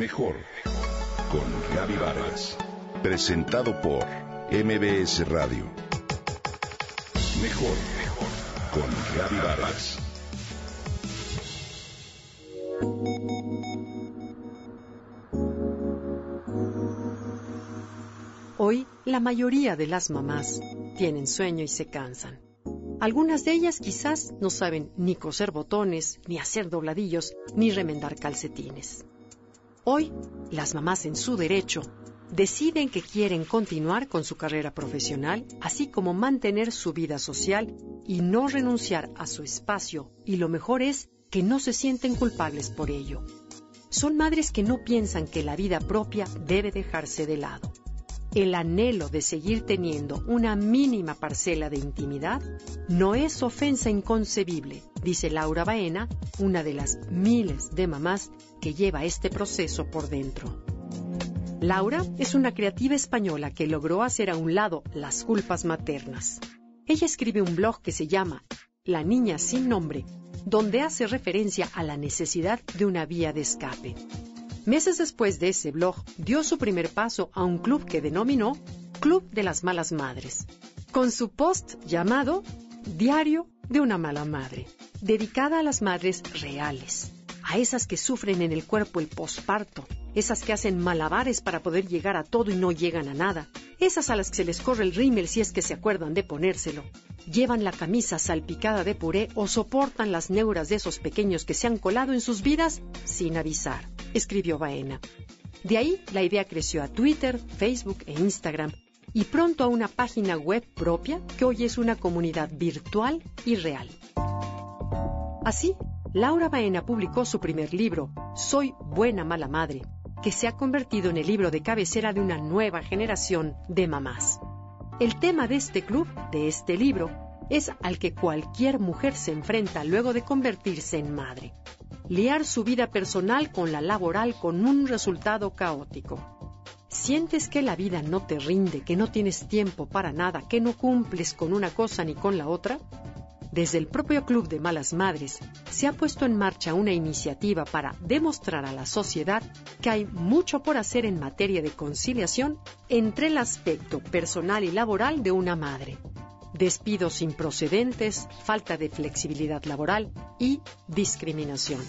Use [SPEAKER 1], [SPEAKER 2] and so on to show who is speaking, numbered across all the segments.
[SPEAKER 1] Mejor con Gaby Vargas. Presentado por MBS Radio. Mejor con Gaby Vargas.
[SPEAKER 2] Hoy, la mayoría de las mamás tienen sueño y se cansan. Algunas de ellas quizás no saben ni coser botones, ni hacer dobladillos, ni remendar calcetines. Hoy, las mamás en su derecho deciden que quieren continuar con su carrera profesional, así como mantener su vida social y no renunciar a su espacio, y lo mejor es que no se sienten culpables por ello. Son madres que no piensan que la vida propia debe dejarse de lado el anhelo de seguir teniendo una mínima parcela de intimidad no es ofensa inconcebible, dice Laura Baena, una de las miles de mamás que lleva este proceso por dentro. Laura es una creativa española que logró hacer a un lado las culpas maternas. Ella escribe un blog que se llama La niña sin nombre, donde hace referencia a la necesidad de una vía de escape. Meses después de ese blog, dio su primer paso a un club que denominó Club de las Malas Madres, con su post llamado Diario de una Mala Madre, dedicada a las madres reales, a esas que sufren en el cuerpo el posparto, esas que hacen malabares para poder llegar a todo y no llegan a nada, esas a las que se les corre el rímel si es que se acuerdan de ponérselo, llevan la camisa salpicada de puré o soportan las neuras de esos pequeños que se han colado en sus vidas sin avisar escribió Baena. De ahí la idea creció a Twitter, Facebook e Instagram y pronto a una página web propia que hoy es una comunidad virtual y real. Así, Laura Baena publicó su primer libro, Soy buena mala madre, que se ha convertido en el libro de cabecera de una nueva generación de mamás. El tema de este club, de este libro, es al que cualquier mujer se enfrenta luego de convertirse en madre liar su vida personal con la laboral con un resultado caótico. ¿Sientes que la vida no te rinde, que no tienes tiempo para nada, que no cumples con una cosa ni con la otra? Desde el propio Club de Malas Madres se ha puesto en marcha una iniciativa para demostrar a la sociedad que hay mucho por hacer en materia de conciliación entre el aspecto personal y laboral de una madre despidos improcedentes, falta de flexibilidad laboral y discriminación.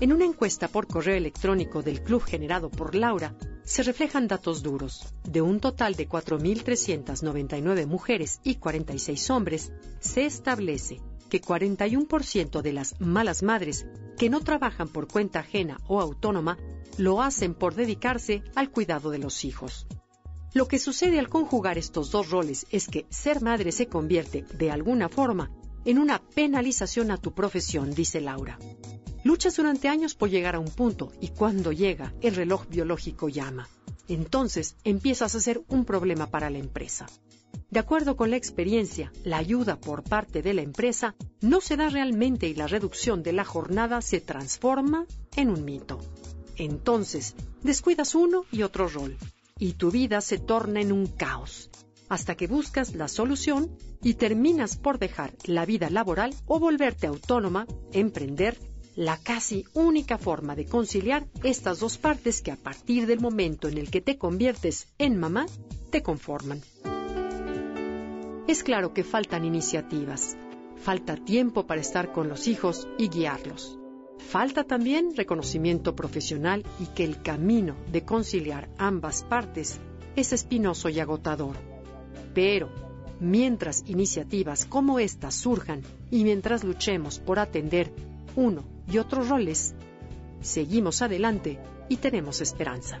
[SPEAKER 2] En una encuesta por correo electrónico del club generado por Laura, se reflejan datos duros. De un total de 4.399 mujeres y 46 hombres, se establece que 41% de las malas madres que no trabajan por cuenta ajena o autónoma lo hacen por dedicarse al cuidado de los hijos. Lo que sucede al conjugar estos dos roles es que ser madre se convierte, de alguna forma, en una penalización a tu profesión, dice Laura. Luchas durante años por llegar a un punto y cuando llega, el reloj biológico llama. Entonces empiezas a ser un problema para la empresa. De acuerdo con la experiencia, la ayuda por parte de la empresa no se da realmente y la reducción de la jornada se transforma en un mito. Entonces, descuidas uno y otro rol y tu vida se torna en un caos, hasta que buscas la solución y terminas por dejar la vida laboral o volverte autónoma, emprender, la casi única forma de conciliar estas dos partes que a partir del momento en el que te conviertes en mamá, te conforman. Es claro que faltan iniciativas, falta tiempo para estar con los hijos y guiarlos. Falta también reconocimiento profesional y que el camino de conciliar ambas partes es espinoso y agotador. Pero, mientras iniciativas como estas surjan y mientras luchemos por atender uno y otros roles, seguimos adelante y tenemos esperanza.